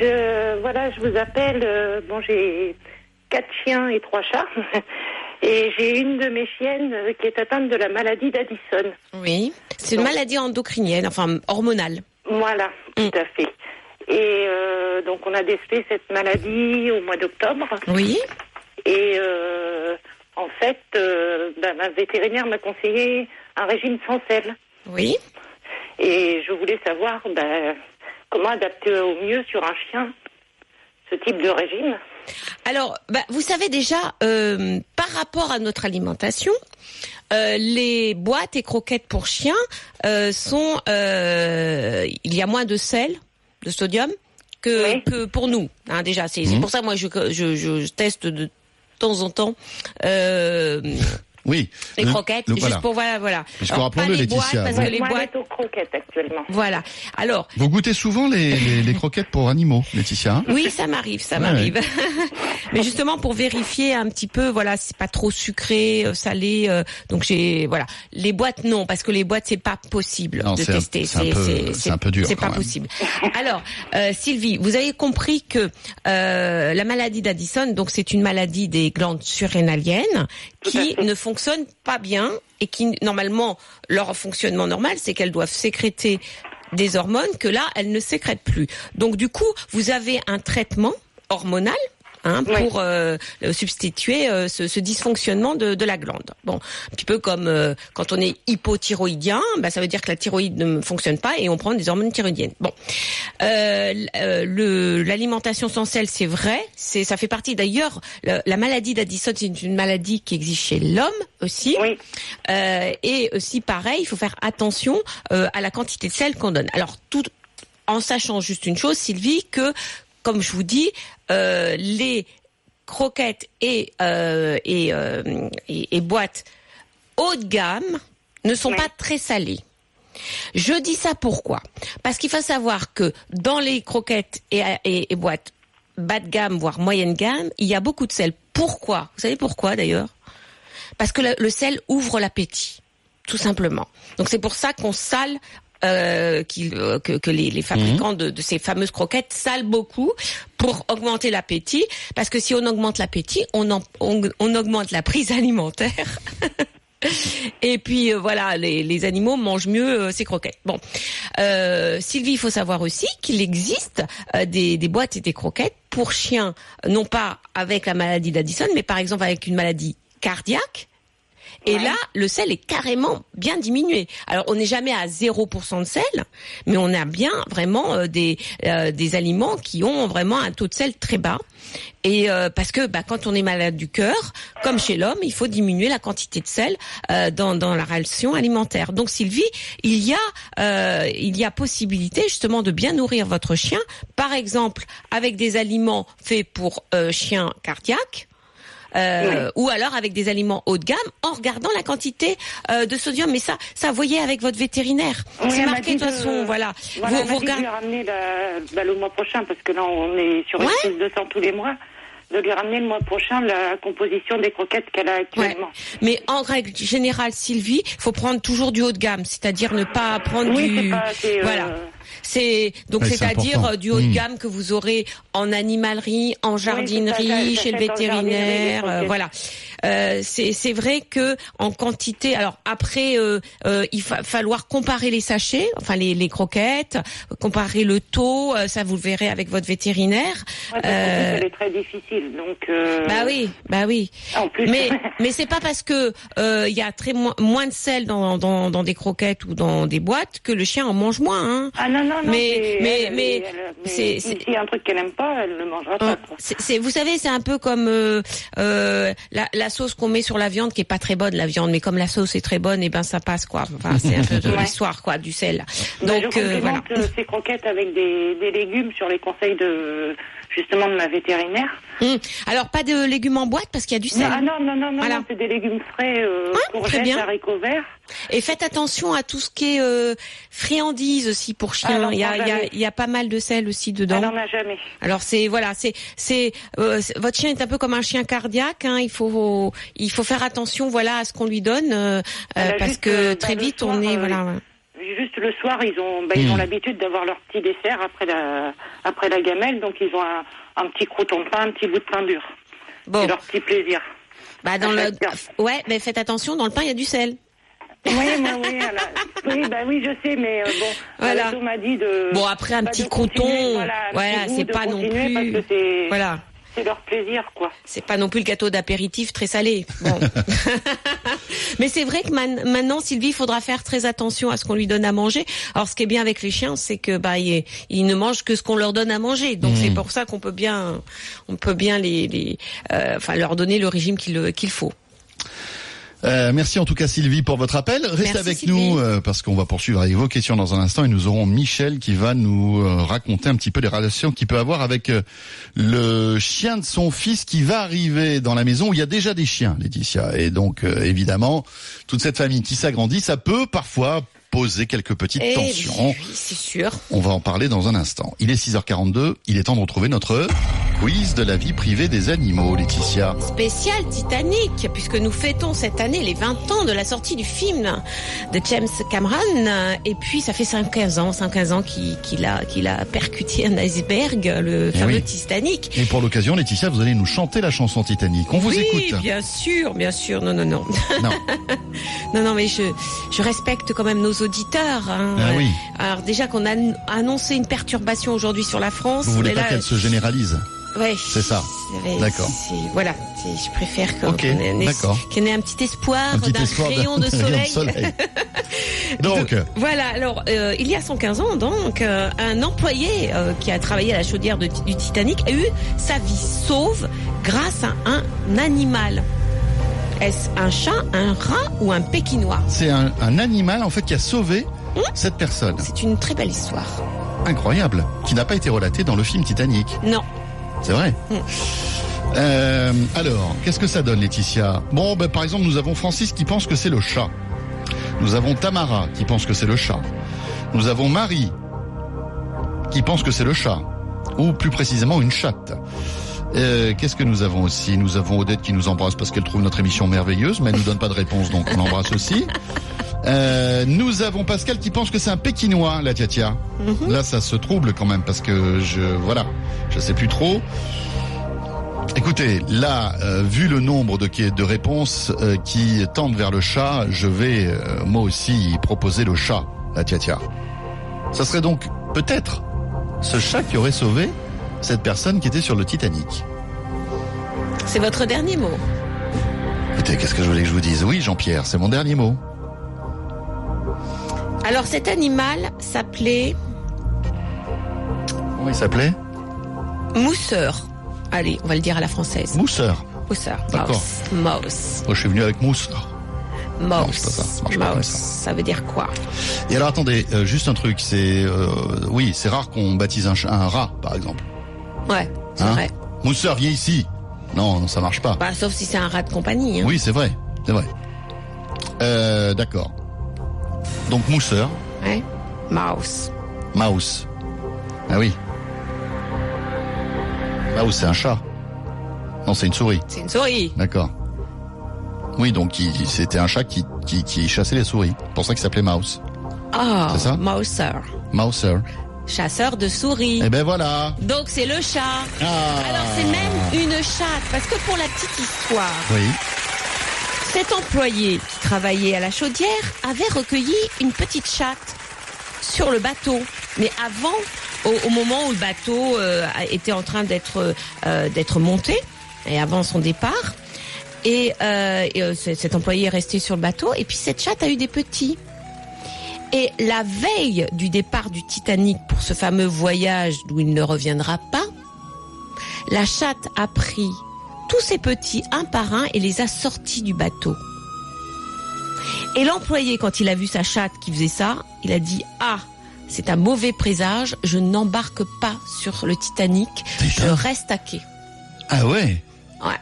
Je, voilà, je vous appelle. euh, bon, j'ai quatre chiens et trois chats. *laughs* Et j'ai une de mes chiennes euh, qui est atteinte de la maladie d'Addison. Oui. C'est une maladie endocrinienne, enfin hormonale. Voilà, Mm. tout à fait. Et euh, donc, on a décelé cette maladie au mois d'octobre. Oui. Et euh, en fait, ben, ma vétérinaire m'a conseillé un régime sans sel. Oui. Et je voulais savoir ben, comment adapter au mieux sur un chien ce type de régime? Alors, bah, vous savez déjà, euh, par rapport à notre alimentation, euh, les boîtes et croquettes pour chiens euh, sont, euh, il y a moins de sel, de sodium que, Oui. que pour nous. Hein, déjà, c'est Mhm. pour ça moi je, je, je teste de temps en temps. Euh, Oui. Les Le- croquettes, le- juste voilà. pour voilà, voilà. Parce rappelons-le, pas les boîtes, Laetitia, parce vous- que les Moi, boîtes, aux croquettes actuellement. voilà. Alors, Vous goûtez souvent les, les, les croquettes pour animaux, Laetitia hein Oui, ça m'arrive, ça Ouais, m'arrive. *laughs* Mais justement pour vérifier un petit peu, voilà, c'est pas trop sucré, euh, salé. euh, donc j'ai, voilà, les boîtes non, parce que les boîtes c'est pas possible Non, de tester. c'est un un peu dur, C'est pas même. possible. Alors, euh, Sylvie, vous avez compris que euh, la maladie d'Addison, donc c'est une maladie des glandes surrénaliennes qui ne fonctionnent pas bien et qui normalement leur fonctionnement normal, c'est qu'elles doivent sécréter des hormones que là, elles ne sécrètent plus. Donc du coup, vous avez un traitement hormonal hein, pour euh, euh, substituer euh, ce, ce dysfonctionnement de, de la glande. Bon, un petit peu comme euh, quand on est hypothyroïdien, bah, ça veut dire que la thyroïde ne fonctionne pas et on prend des hormones thyroïdiennes. Bon, l'alimentation sans sel, c'est vrai, c'est ça fait partie d'ailleurs. le- La maladie d'Addison, c'est une maladie qui existe chez l'homme aussi. Oui. Et aussi pareil, il faut faire attention à la quantité de sel qu'on donne. Alors tout en sachant juste une chose, Sylvie, que comme je vous dis, euh, les croquettes et euh, et, euh, et, et boîtes haut de gamme ne sont Ouais. pas très salées. Je dis ça pourquoi? Parce qu'il faut savoir que dans les croquettes et, et, et boîtes bas de gamme, voire moyenne gamme, il y a beaucoup de sel. Pourquoi? Vous savez pourquoi d'ailleurs? Parce que le, le sel ouvre l'appétit, tout simplement. Donc c'est pour ça qu'on sale. Euh, euh, que, que les, les fabricants de, de ces fameuses croquettes salent beaucoup pour augmenter l'appétit. Parce que si on augmente l'appétit on, en- on, on augmente la prise *laughs* alimentaire. Et puis euh, voilà, les, les animaux mangent mieux ces croquettes. Bon, Sylvie, il faut savoir aussi qu'il existe des, des boîtes et des croquettes pour chiens, non pas avec la maladie d'Addison, mais par exemple avec une maladie cardiaque. Et Ouais. là, le sel est carrément bien diminué. Alors, on n'est jamais à 0% de sel, mais on a bien vraiment euh, des, euh, des aliments qui ont vraiment un taux de sel très bas. Et euh, parce que bah, quand on est malade du cœur, comme chez l'homme, il faut diminuer la quantité de sel euh, dans, dans la ration alimentaire. Donc Sylvie, il y a euh, il y a possibilité justement de bien nourrir votre chien, par exemple avec des aliments faits pour euh, chiens cardiaques. Euh, ou alors avec des aliments haut de gamme en regardant la quantité euh, de sodium. Mais ça, ça voyez avec votre vétérinaire. Oui, C'est marqué de toute façon, voilà. Voilà, vous, vous de regardez. lui ramener la- bah, le mois prochain, parce que là, on est sur une Ouais. prise de sang tous les mois, de lui ramener le mois prochain la composition des croquettes qu'elle a actuellement. Mais en règle générale, Sylvie, faut prendre toujours du haut de gamme, c'est-à-dire ne pas prendre Oui, du pas... c'est, euh, voilà. C'est donc Ouais, c'est-à-dire euh, du haut de Mm. gamme que vous aurez en animalerie, en jardinerie, chez le vétérinaire, euh, croquettes. voilà. Euh, c'est c'est vrai que en quantité. Alors après, euh, euh, il va falloir comparer les sachets, enfin les, les croquettes, comparer le taux. euh, ça vous le verrez avec votre vétérinaire. Ouais, Euh, est très difficile, donc... euh, bah oui, bah oui. En plus... Mais *laughs* mais c'est pas parce que euh, il y a très moins, moins de sel dans, dans dans des croquettes ou dans des boîtes que le chien en mange moins. Hein. Ah non, non, non, Mais- mais- mais mais c'est- S'il c'est- y a un truc qu'elle aime pas, elle le mangera pas, Hein, c'est- vous savez, c'est un peu comme euh, euh, la, la sauce qu'on met sur la viande qui est pas très bonne, la viande, mais comme la sauce est très bonne, et ben ça passe quoi. Enfin, c'est un peu de Ouais. l'histoire quoi, du sel. Bah, Donc je euh, voilà. euh, ces croquettes avec des, des légumes sur les conseils de justement de ma vétérinaire. Hum. Alors pas de légumes en boîte parce qu'il y a du sel. Ah non, non, non, non, Voilà. non, c'est des légumes frais, euh, très courgettes, bien. haricots verts. Et faites attention à tout ce qui est euh, friandises aussi pour chiens. Ah, il y a, il y, a, jamais. il y a pas mal de sel aussi dedans. Elle en a jamais. Alors c'est voilà, c'est c'est euh, c'est- votre chien est un peu comme un chien cardiaque. Hein, il faut il faut faire attention voilà à ce qu'on lui donne euh, euh, parce juste, que euh, bah, très le vite soir, on est voilà. ouais. Juste le soir, ils ont, bah, ils Hmm. ont l'habitude d'avoir leur petit dessert après la, après la gamelle, donc ils ont un, un petit crouton de pain, un petit bout de pain dur. Bon, C'est leur petit plaisir. bah dans le ouais, mais faites attention dans le pain il y a du sel. Oui, oui, oui, bah oui, je sais, mais euh, bon, Voilà. Alato m'a dit de. Bon après un petit crouton, voilà, voilà, c'est pas non plus Parce que c'est, voilà. C'est leur plaisir, quoi. C'est pas non plus le gâteau d'apéritif très salé. Bon. *laughs* Mais c'est vrai que man- maintenant, Sylvie, il faudra faire très attention à ce qu'on lui donne à manger. Alors, ce qui est bien avec les chiens, c'est que bah ils, ils ne mangent que ce qu'on leur donne à manger. Donc c'est pour ça qu'on peut bien, on peut bien les, les euh, enfin leur donner le régime qu'il qu'il faut. Euh, merci en tout cas Sylvie pour votre appel. Restez Merci, avec Sylvie. nous euh, parce qu'on va poursuivre avec vos questions dans un instant et nous aurons Michel qui va nous euh, raconter un petit peu les relations qu'il peut avoir avec le chien de son fils qui va arriver dans la maison où il y a déjà des chiens, Laetitia. Et donc euh, évidemment, toute cette famille qui s'agrandit, ça peut parfois poser quelques petites Eh tensions. oui, c'est sûr. On va en parler dans un instant. Il est 6h42, il est temps de retrouver notre quiz de la vie privée des animaux, Laetitia. Spécial Titanic, puisque nous fêtons cette année les 20 ans de la sortie du film de James Cameron. Et puis, ça fait 5-15 ans, 5-15 ans qu'il a, qu'il a percuté un iceberg, le Eh fameux oui. Titanic. Et pour l'occasion, Laetitia, vous allez nous chanter la chanson Titanic. On vous oui, écoute. bien sûr, bien sûr. Non, non, non. Non. *laughs* Non, non, mais je, je respecte quand même nos auditeurs. Hein. Ah oui. Alors déjà qu'on a annoncé une perturbation aujourd'hui sur la France. Vous voulez pas là, qu'elle se généralise ouais, c'est ça. D'accord. Voilà, je préfère qu'on ait, un petit espoir d'un rayon *laughs* de soleil. *laughs* Donc, Voilà, alors euh, il y a 115 ans, donc, euh, un employé euh, qui a travaillé à la chaudière de- du Titanic a eu sa vie sauve grâce à un animal. Est-ce un chat, un rat ou un pékinois c'est un, un animal en fait qui a sauvé Hum cette personne. C'est une très belle histoire. Incroyable. Qui n'a pas été relaté dans le film Titanic. Non, C'est vrai. Hum. Euh, alors, qu'est-ce que ça donne, Laetitia? Bon, ben, par exemple, nous avons Francis qui pense que c'est le chat. Nous avons Tamara qui pense que c'est le chat. Nous avons Marie qui pense que c'est le chat. Ou plus précisément une chatte. Euh, Qu'est-ce que nous avons aussi? Nous avons Odette qui nous embrasse parce qu'elle trouve notre émission merveilleuse, mais elle nous donne pas de réponse, donc on l'embrasse aussi. Euh, nous avons Pascal qui pense que c'est un Pékinois, la tia tia. Là, ça se trouble quand même parce que je, voilà, je sais plus trop. Écoutez, là, euh, vu le nombre de, de réponses euh, qui tendent vers le chat, je vais moi aussi proposer le chat, la tia tia. Ça serait donc peut-être ce chat qui aurait sauvé cette personne qui était sur le Titanic. c'est votre dernier mot. Écoutez, qu'est-ce que je voulais que je vous dise? Oui, Jean-Pierre, c'est mon dernier mot. Alors cet animal s'appelait Comment il s'appelait? Mousseur. Allez, on va le dire à la française. Mousseur. Mousseur. D'accord. Mouse. Mouse. Moi, je suis venu avec mousse. Non, Mouse. c'est pas ça, ça marche pas comme Mouse. ça. Ça veut dire quoi? Et alors attendez, euh, juste un truc, c'est euh, oui, c'est rare qu'on baptise un, un rat, par exemple. Ouais, c'est Hein vrai. Mousseur, viens ici. Non, non, ça marche pas. Bah, sauf si c'est un rat de compagnie. Hein. Oui, c'est vrai, c'est vrai. Euh, D'accord. Donc mousseur, Ouais. Mouse. mouse. Ah oui. Mouse, c'est un chat. Non, c'est une souris. C'est une souris. D'accord. Oui, donc il- c'était un chat qui, qui, qui chassait les souris. C'est pour ça qu'il s'appelait mouse. Oh, C'est ça? Mouser. Mouser. Chasseur de souris. Eh ben voilà. Donc c'est le chat. Ah. Alors c'est même une chatte. Parce que pour la petite histoire, Oui. cet employé qui travaillait à la chaudière avait recueilli une petite chatte sur le bateau. Mais avant, au, au moment où le bateau euh, était en train d'être euh, d'être monté, et avant son départ, et, euh, et, cet employé est resté sur le bateau, et puis cette chatte a eu des petits. Et la veille du départ du Titanic pour ce fameux voyage d'où il ne reviendra pas, la chatte a pris tous ses petits un par un et les a sortis du bateau. Et l'employé, quand il a vu sa chatte qui faisait ça, il a dit Ah, c'est un mauvais présage, je n'embarque pas sur le Titanic, je reste à quai. Ah ouais? Ouais.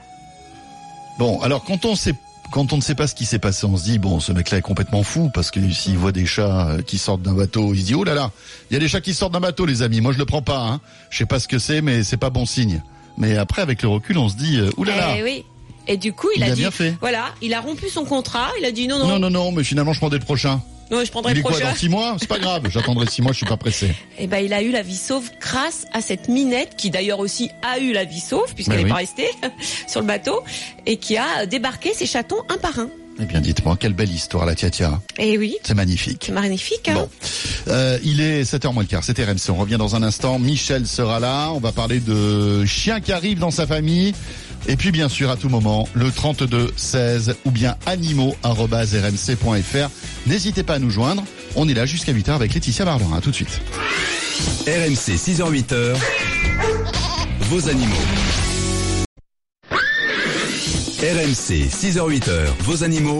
Bon, alors quand on sait, quand on ne sait pas ce qui s'est passé, on se dit bon, ce mec-là est complètement fou parce que s'il voit des chats euh, qui sortent d'un bateau, il se dit oh là là, il y a des chats qui sortent d'un bateau, les amis. Moi, je le prends pas. Hein. Je sais pas ce que c'est, mais c'est pas bon signe. Mais après, avec le recul, on se dit euh, ouh là là. Eh oui. Et du coup, il, Il a, a dit bien fait. Voilà, il a rompu son contrat, il a dit non, non, Non, non, non, mais finalement, je prendrai le prochain. Non, je prendrai Il est quoi dans six mois? C'est pas grave. J'attendrai six mois. Je suis pas pressé. Eh ben, il a eu la vie sauve grâce à cette minette qui d'ailleurs aussi a eu la vie sauve puisqu'elle Ben n'est oui. pas restée *laughs* sur le bateau et qui a débarqué ses chatons un par un. Eh bien, dites-moi, quelle belle histoire, la tia tia. Et oui, C'est magnifique. c'est magnifique. Hein Bon, Euh, il est 7h moins le quart, c'est RMC, on revient dans un instant, Michel sera là, on va parler de chiens qui arrivent dans sa famille, et puis bien sûr à tout moment, le 32 16 ou bien animaux.rmc.fr. N'hésitez pas à nous joindre, on est là jusqu'à 8h avec Laetitia Barlerin, à tout de suite. RMC 6h-8h, vos animaux. RMC, 6h-8h, vos animaux.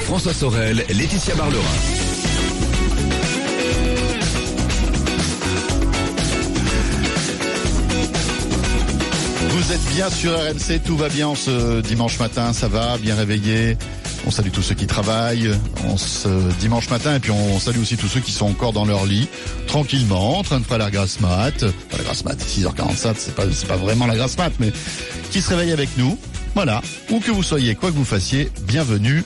François Sorel, Laetitia Barlerin. Vous êtes bien sur RMC, tout va bien ce dimanche matin, ça va, bien réveillé. On salue tous ceux qui travaillent on se, dimanche matin et puis on salue aussi tous ceux qui sont encore dans leur lit, tranquillement, en train de faire la grasse mat. Pas la grasse mat, 6h47, c'est pas, pas vraiment la grasse mat, mais qui se réveille avec nous. Voilà, où que vous soyez, quoi que vous fassiez, bienvenue.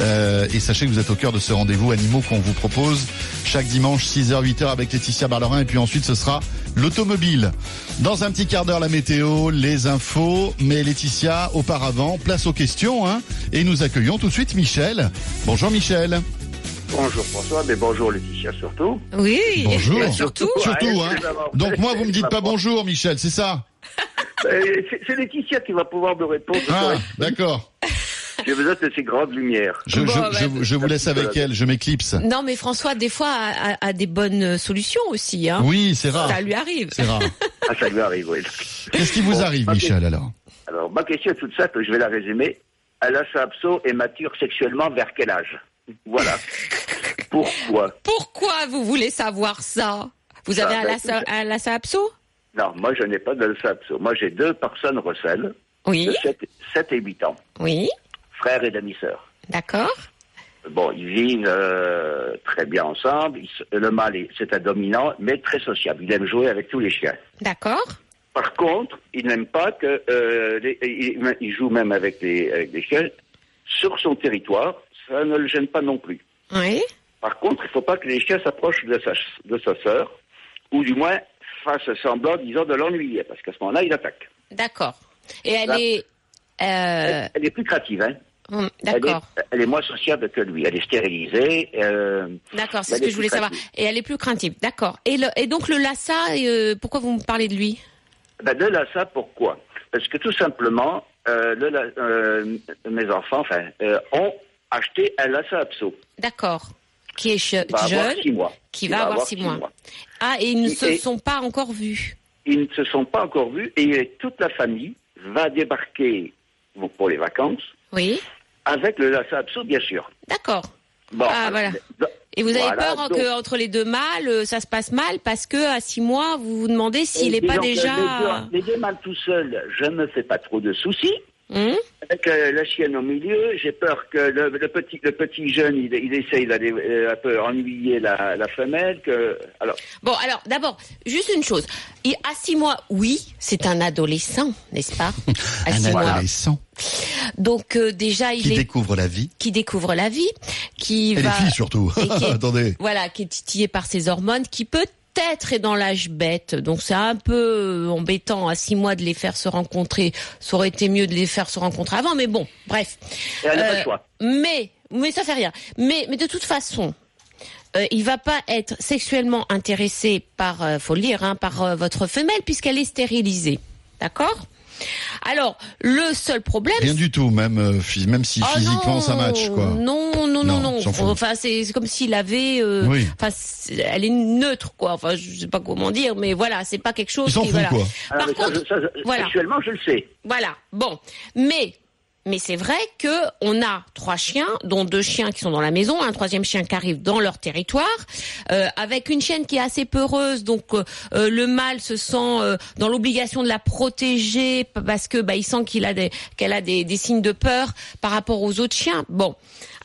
Euh, et sachez que vous êtes au cœur de ce rendez-vous animaux qu'on vous propose chaque dimanche 6h, 8h avec Laetitia Barlerin. Et puis ensuite, ce sera l'automobile. Dans un petit quart d'heure, la météo, les infos. Mais Laetitia, auparavant, place aux questions. Hein, et nous accueillons tout de suite Michel. Bonjour Michel. Bonjour François, mais bonjour Laetitia surtout. Oui. Bonjour. Surtout. Surtout, Ouais, hein. Donc moi, vous me dites pas bonjour Michel, c'est ça Euh, C'est c'est Laetitia qui va pouvoir me répondre. Ah, d'accord. J'ai besoin de ces grandes lumières. Je, Bon, je, bah, je, je vous laisse avec elle, je m'éclipse. Non, mais François, des fois, a, a- a des bonnes solutions aussi. Hein. Oui, c'est rare. Ça lui arrive. C'est rare. Ah, ça lui arrive, oui. Qu'est-ce qui vous Bon, arrive. Michel, alors Alors, ma question est toute simple, je vais la résumer. Alassa Abso est mature sexuellement vers quel âge? Voilà. *laughs* Pourquoi? Pourquoi vous voulez savoir ça? Vous avez Ah, un abso? Non, moi je n'ai pas d'Alassa Abso. Moi j'ai deux personnes recel Oui, de 7, 7 et 8 ans, oui, frères et demi-sœurs. d'accord. Bon, ils vivent euh, très bien ensemble. Ils le mâle, est- c'est un dominant, mais très sociable. Il aime jouer avec tous les chiens. D'accord. Par contre, il n'aime pas que euh, les- il, il joue même avec les, avec les chiens sur son territoire. Ça ne le gêne pas non plus. Oui, Par contre, il ne faut pas que les chiens s'approchent de sa, de sa sœur, ou du moins fassent semblant, disons, de l'ennuyer, parce qu'à ce moment-là, il attaque. d'accord. Et elle Là. est... euh, Elle est plus créative, hein. hum, est, D'accord, elle est moins sociable que lui. Elle est stérilisée. euh, d'accord, c'est ce que je voulais savoir. craintive. Et elle est plus craintive, d'accord. Et, le- et donc le lassa, euh, pourquoi vous me parlez de lui? Ben là, ça, pourquoi? Parce que tout simplement, euh, le mes enfants enfin, ont acheté un lassa abso. D'accord. Qui est jeune, mois. qui va avoir six mois. Ah, et ils ne Et- se sont pas encore vus. Ils ne se sont pas encore vus et toute la famille va débarquer pour les vacances Oui, avec le lassa abso, bien sûr. d'accord. Bon, Ah, alors, voilà. do- Et vous avez voilà, peur hein, donc- que entre les deux mâles, euh, ça se passe mal parce que à six mois, vous vous demandez s'il n'est pas disons que déjà. Les deux, les deux mâles tout seuls, je ne me fais pas trop de soucis. Avec euh, la chienne au milieu, j'ai peur que le, le petit le petit jeune, il, il essaye d'aller euh, un peu ennuyer la, la femelle. Que alors, Bon, alors d'abord, juste une chose. Il- à six mois, oui, c'est un adolescent, n'est-ce pas? *laughs* À Un six mois. adolescent Donc euh, déjà, il qui est découvre la vie. qui découvre la vie, qui Et va les filles surtout. et qui *laughs* est- Attendez. voilà, qui est titillé par ses hormones, qui peut-être est dans l'âge bête. Donc c'est un peu euh, embêtant à six mois de les faire se rencontrer. Ça aurait été mieux de les faire se rencontrer avant, mais bon, bref. elle pas Euh, le choix. Mais, mais ça fait rien. Mais, mais de toute façon, euh, il va pas être sexuellement intéressé par, euh, faut le lire, hein, par euh, votre femelle puisqu'elle est stérilisée. D'accord? Alors, le seul problème. Rien du tout, même, euh, même si Oh physiquement non, ça match, quoi. Non, non, non, Non, non. fout. Enfin, c'est comme s'il avait. euh, Oui. Enfin, elle est neutre, quoi. Enfin, je sais pas comment dire, mais voilà, c'est pas quelque chose. Qui, foutent, voilà. quoi. Ah, Par ça, contre, je- ça, je- voilà. Actuellement, je le sais. Voilà. Bon, mais mais c'est vrai que on a trois chiens, dont deux chiens qui sont dans la maison, un troisième chien qui arrive dans leur territoire, euh, avec une chienne qui est assez peureuse, donc euh, euh, le mâle se sent euh, dans l'obligation de la protéger parce que bah il sent qu'il a qu'elle a des, des signes de peur par rapport aux autres chiens. Bon.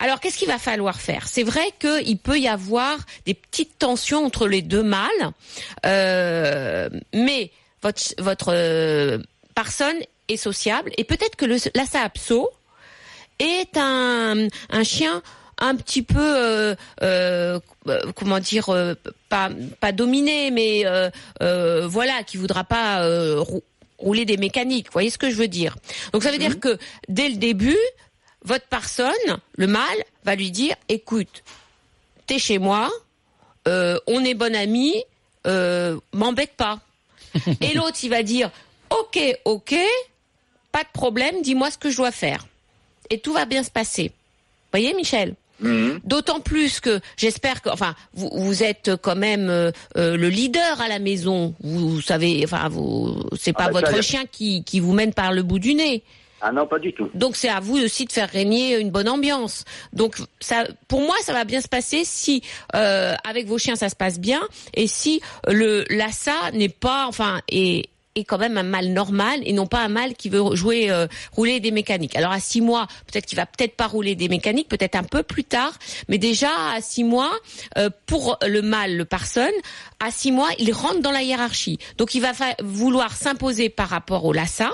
Alors, qu'est-ce qu'il va falloir faire? C'est vrai qu'il peut y avoir des petites tensions entre les deux mâles, euh, mais votre, votre euh, personne sociable. Et peut-être que le Lhasa Apso est un, un chien un petit peu euh, euh, euh, comment dire euh, pas pas dominé mais voilà qui voudra pas rou- rouler des mécaniques. Vous voyez ce que je veux dire? Donc ça veut dire que dès le début votre personne le mâle va lui dire écoute t'es chez moi on est bon euh, m'embête pas. *laughs* Et l'autre il va dire ok ok pas de problème dis-moi ce que je dois faire et tout va bien se passer voyez Michel Mhm. D'autant plus que j'espère que, enfin, vous, vous êtes quand même euh, euh, le leader à la maison. Vous, savez, enfin, vous, c'est pas Ah bah, votre chien qui, qui vous mène par le bout du nez. Ah non, pas du tout. Donc c'est à vous aussi de faire régner une bonne ambiance. Donc ça, pour moi, ça va bien se passer si euh, avec vos chiens ça se passe bien et si le l'assa n'est pas, enfin, est est quand même un mal normal et non pas un mal qui veut jouer euh, rouler des mécaniques. Alors à six mois, peut-être qu'il va peut-être pas rouler des mécaniques, peut-être un peu plus tard, mais déjà à six mois, euh, pour le mâle, le parson, à six mois, il rentre dans la hiérarchie. Donc il va vouloir s'imposer par rapport au lassa,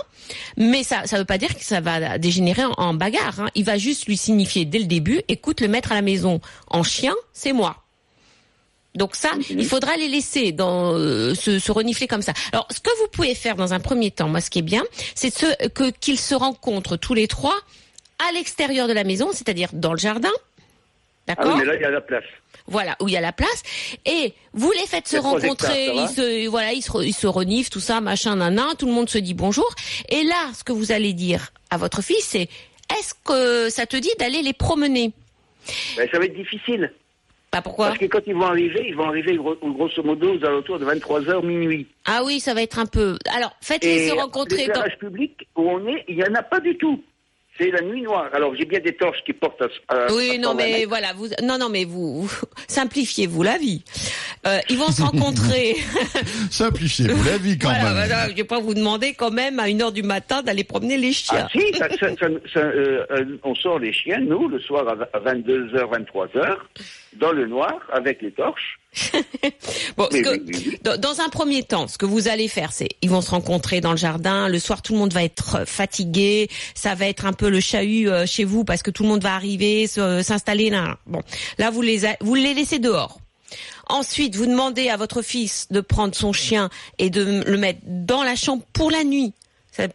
mais ça ça veut pas dire que ça va dégénérer en, en bagarre. hein. Il va juste lui signifier dès le début, écoute, le maître à la maison en chien, c'est moi. Donc ça, il faudra les laisser dans euh, se, se renifler comme ça. Alors, ce que vous pouvez faire dans un premier temps, moi, ce qui est bien, c'est que qu'ils se rencontrent tous les trois à l'extérieur de la maison, c'est-à-dire dans le jardin. Ah oui, D'accord mais là, il y a la place. voilà, où il y a la place. Et vous les faites se rencontrer, hectares, ils se, voilà, ils se, re- ils se reniflent, tout ça, machin, nanan, tout le monde se dit bonjour. Et là, ce que vous allez dire à votre fils, c'est, est-ce que ça te dit d'aller les promener? Ben, ça va être difficile. Pourquoi Parce que quand ils vont arriver, ils vont arriver gro- grosso modo aux alentours de 23h minuit. Ah oui, ça va être un peu. Alors, faites-les se rencontrer dans. l'éclairage public où on est, il n'y en a pas du tout. C'est la nuit noire. Alors j'ai bien des torches qui portent à, à- Oui, à non, 120 mais voilà, vous, non, non, mais vous, vous- *laughs* simplifiez-vous la vie. Euh, ils vont se rencontrer. *laughs* Simplifiez-vous la vie quand voilà, même. voilà, je vais pas vous demander quand même à une heure du matin d'aller promener les chiens. Ah si, ça- ça- ça- ça, euh, euh, on sort les chiens, nous, le soir à 22h, 23h, dans le noir, avec les torches. Bon, ce que- dans, un premier temps, ce que vous allez faire, c'est ils vont se rencontrer dans le jardin. Le soir, tout le monde va être euh, fatigué. Ça va être un peu le chahut euh, chez vous parce que tout le monde va arriver, se- s'installer là. Bon, là, vous les a- vous les laissez dehors. Ensuite, vous demandez à votre fils de prendre son chien et de le mettre dans la chambre pour la nuit.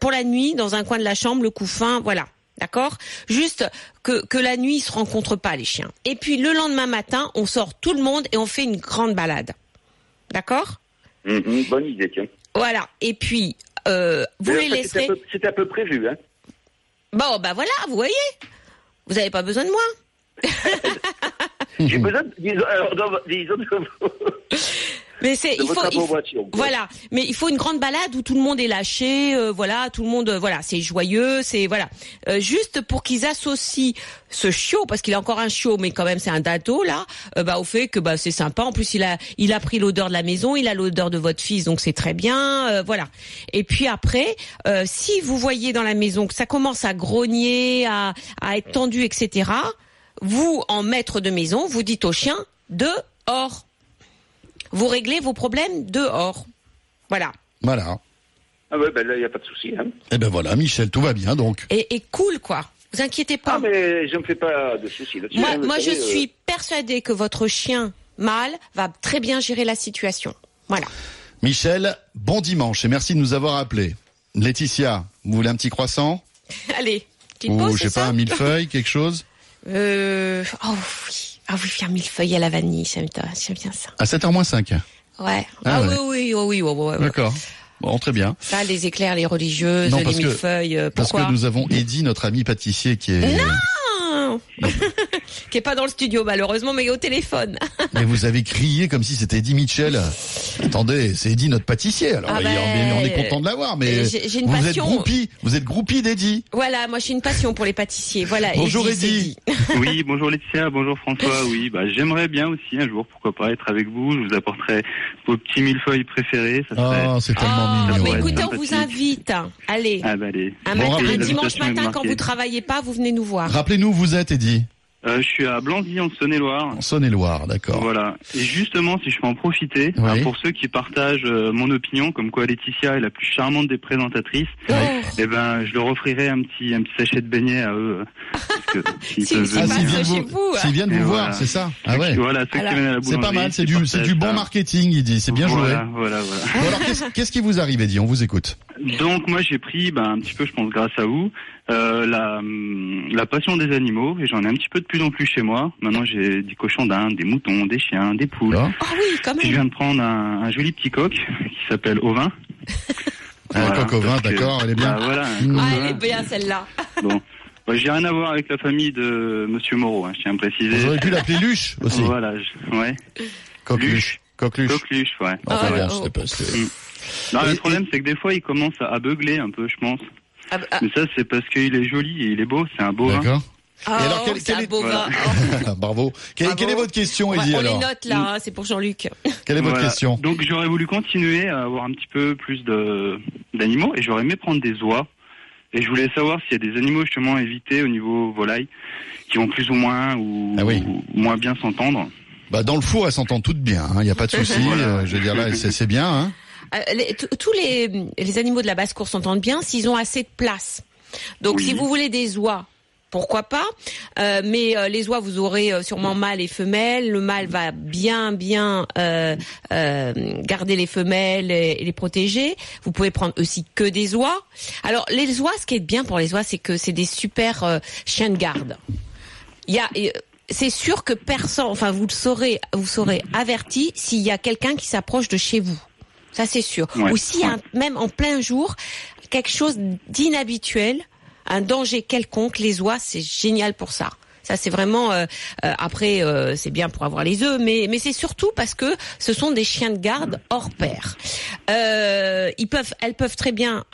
Pour la nuit, dans un coin de la chambre, le couffin, voilà. D'accord? Juste que, que la nuit, ils se rencontrent pas, les chiens. Et puis, le lendemain matin, on sort tout le monde et on fait une grande balade. D'accord? Mhm, bonne idée, tiens. Voilà. Et puis, euh, vous les ça, c'était laisserez... un peu- prévu, hein. Bon, bah voilà, vous voyez Vous n'avez pas besoin de moi. *laughs* J'ai besoin, de- disons, alors, dans- disons, de- Mais c'est il faut, il voilà, mais il faut une grande balade où tout le monde est lâché, euh, voilà, tout le monde, euh, voilà, c'est joyeux, c'est voilà, Euh, juste pour qu'ils associent ce chiot, parce qu'il a encore un chiot, mais quand même c'est un dato là, euh, bah au fait que bah c'est sympa. En plus il a il a pris l'odeur de la maison, il a l'odeur de votre fils, donc c'est très bien, euh, voilà. Et puis après, euh, si vous voyez dans la maison que ça commence à grogner, à à être tendu, etc. Vous en maître de maison, vous dites au chien dehors. Vous réglez vos problèmes dehors. Voilà. Voilà. Ah ouais, ben là, il n'y a pas de souci, hein. Et ben voilà, Michel, tout va bien donc. Et, et cool, quoi. Vous inquiétez pas. Ah, mais je ne me fais pas de soucis là-dessus. moi, hein, moi je euh, suis persuadée que votre chien mâle va très bien gérer la situation. Voilà. Michel, bon dimanche et merci de nous avoir appelés. Laetitia, vous voulez un petit croissant? *laughs* Allez, petite Ou pause, je sais pas, un millefeuille, quelque chose? Euh, oh oui. Ah oui, faire mille feuilles à la vanille, j'aime bien ça. À 7h 5 Ouais. Ah Ah, ouais. oui, oui, oui, ouais, ouais. D'accord. Bon, très bien. Ça, les éclairs, les religieuses, Non, les millefeuilles, euh, Parce pourquoi que nous avons Eddy, notre ami pâtissier, qui est... Ah qui est pas dans le studio malheureusement, mais au téléphone. *laughs* Mais vous avez crié comme si c'était Eddie Mitchell. Attendez, c'est Eddie notre pâtissier. Alors Ah ben, on est content de l'avoir, mais une vous êtes groupie, vous êtes groupie d'Eddie. voilà, moi j'ai une passion pour les pâtissiers. Voilà. Bonjour, Eddie. *laughs* Oui, bonjour Laetitia, bonjour François. Oui, bah j'aimerais bien aussi un jour, pourquoi pas, être avec vous. Je vous apporterai vos petits millefeuilles préférés. Ça serait... Oh, c'est tellement Ah, mignon. mais ouais, écoutez, on vous invite. Allez, Ah bah allez. un, Bon, matin, un dimanche matin quand vous travaillez pas, vous venez nous voir. Rappelez-nous où vous êtes, Eddie. Euh, je suis à Blanzy en Saône-et-Loire. En Saône-et-Loire, d'accord. Voilà. Et justement, si je peux en profiter, Oui. hein, pour ceux qui partagent euh, mon opinion, comme quoi Laetitia est la plus charmante des présentatrices, Oh. eh ben, je leur offrirai un petit, un petit sachet de beignets à eux. euh, parce que *laughs* s'ils Si- Ah, viennent chez vous, vous, viennent voir, c'est ça Ah ouais. Voilà, C'est pas mal, c'est du, c'est du bon marketing, Eddie. C'est bien voilà, joué. Voilà, voilà. Bon, alors, qu'est-ce qu'est-ce qui vous arrive, Eddie? On vous écoute. Donc moi j'ai pris, ben, un petit peu, je pense grâce à vous, euh, la, la passion des animaux et j'en ai un petit peu de plus en plus chez moi. Maintenant j'ai des cochons d'Inde, des moutons, des chiens, des poules. Ah, oui, quand Puis je même. viens de prendre un, un joli petit coq *laughs* qui s'appelle Ovin. Un Voilà, coq au vin, parce que- d'accord, elle est bien. Bah, voilà. Mmh. coq Ah, elle est bien celle-là. Bon, Bah, j'ai rien à voir avec la famille de Monsieur Moreau, hein, je tiens à préciser. Vous auriez pu l'appeler Luche aussi. Voilà, je- ouais. Coqueluche. Coqueluche. Coqueluche, ouais. Enfin, Ah, bon, oh. pas- c'est- Non, Et- le problème, c'est que des fois, il commence à, beugler un peu, je pense. Ah, bah, ah, Mais ça, c'est parce qu'il est joli et il est beau. C'est un beau. hein. D'accord. oh, alors, quel- c'est quel un est- beau Voilà. gars. *laughs* Bravo. Quelle, Bravo. quelle est votre question, ouais, Eddie on alors les note là, hein, c'est pour Jean-Luc. Quelle est votre Voilà. question Donc j'aurais voulu continuer à avoir un petit peu plus de d'animaux et j'aurais aimé prendre des oies. Et je voulais savoir s'il y a des animaux justement à éviter au niveau volaille qui vont plus ou moins ou, Ah oui. ou moins bien s'entendre. Bah dans le four, elles s'entendent toutes bien. Il n'y a pas de souci. Voilà. *laughs* euh, je veux dire là, c'est bien. Hein Euh, les- tous les, les animaux de la basse-cour s'entendent bien s'ils ont assez de place. Donc Oui. si vous voulez des oies, pourquoi pas Euh, Mais euh, les oies, vous aurez euh, sûrement mâle et femelle. Le mâle va bien, bien euh, euh, garder les femelles et, et les protéger. Vous pouvez prendre aussi que des oies. Alors les oies, ce qui est bien pour les oies, c'est que c'est des super euh, chiens de garde. Il y a euh, c'est sûr que personne, enfin vous le saurez, vous serez averti s'il y a quelqu'un qui s'approche de chez vous. Ça c'est sûr. Ouais, Ou s'il y a un- même en plein jour quelque chose d'inhabituel, un danger quelconque, les oies c'est génial pour ça. Ça c'est vraiment euh, euh, après euh, c'est bien pour avoir les œufs, mais mais c'est surtout parce que ce sont des chiens de garde hors pair. Ils peuvent, elles peuvent très bien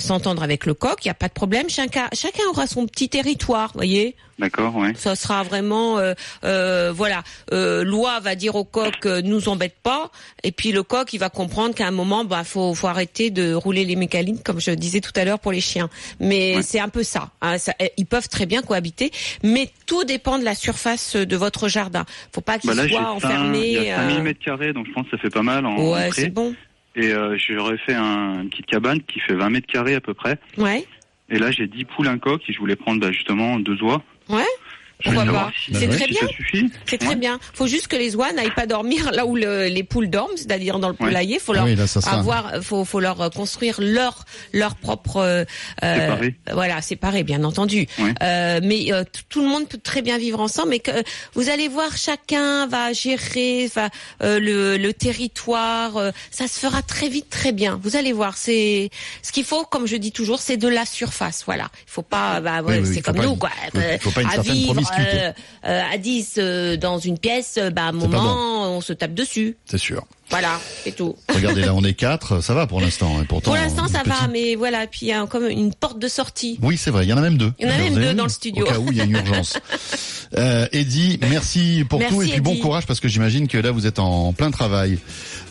s'entendre avec le coq, il y a pas de problème. Chacun chacun aura son petit territoire, voyez. D'accord, ouais. Ça sera vraiment, euh, euh, voilà, euh, loi va dire au coq, nous embête pas, et puis le coq, il va comprendre qu'à un moment, bah, faut, faut arrêter de rouler les mécaniques, comme je disais tout à l'heure pour les chiens. Mais Ouais. c'est un peu ça, hein, ça- Ils peuvent très bien cohabiter, mais tout dépend de la surface de votre jardin. Faut pas qu'il Bah soit enfermé. il y a 5000 euh, mètres carrés, donc je pense que ça fait pas mal en Ouais, c'est bon. Et euh, j'aurais fait un, une petite cabane qui fait 20 mètres carrés à peu près. Ouais, Et là, j'ai 10 poules, un coq, et je voulais prendre bah, justement deux oies. ouais. Pourquoi pas si- C'est Bah très bien. C'est très bien. Faut juste que les oies n'aillent pas dormir là où le- les poules dorment, c'est-à-dire dans le Ouais. poulailler. Faut Ah leur oui, là, avoir, faut, faut leur euh, construire leur leur propre. euh, Séparé. Voilà, séparé, bien entendu. Ouais. Euh, mais euh, tout le monde peut très bien vivre ensemble, mais que vous allez voir, chacun va gérer va, euh, le, le territoire. euh, ça se fera très vite, très bien. Vous allez voir. C'est ce qu'il faut, comme je dis toujours, c'est de la surface. Voilà. Il faut pas. Bah, ouais, oui, c'est comme pas nous, quoi. Euh, faut pas une à certaine vivre, euh, euh, à 10 euh, dans une pièce, bah, à un moment, on se tape dessus. C'est sûr. Voilà, c'est tout. Regardez là, on est quatre, ça va pour l'instant. hein, Pourtant, Pour l'instant, ça petit- va, mais voilà. Puis il y a comme une porte de sortie. Oui, c'est vrai. Il y en a même deux. Il y en a même deux dans le studio. Au cas où il y a une urgence. *laughs* Euh, Eddie, merci pour Merci, tout et puis bon courage parce que j'imagine que là vous êtes en plein travail.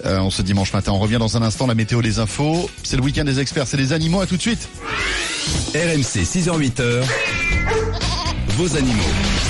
Euh, on se dimanche matin. On revient dans un instant. La météo, les infos. C'est le week-end des experts. C'est les animaux. À tout de suite. RMC 6h-8h vos animaux.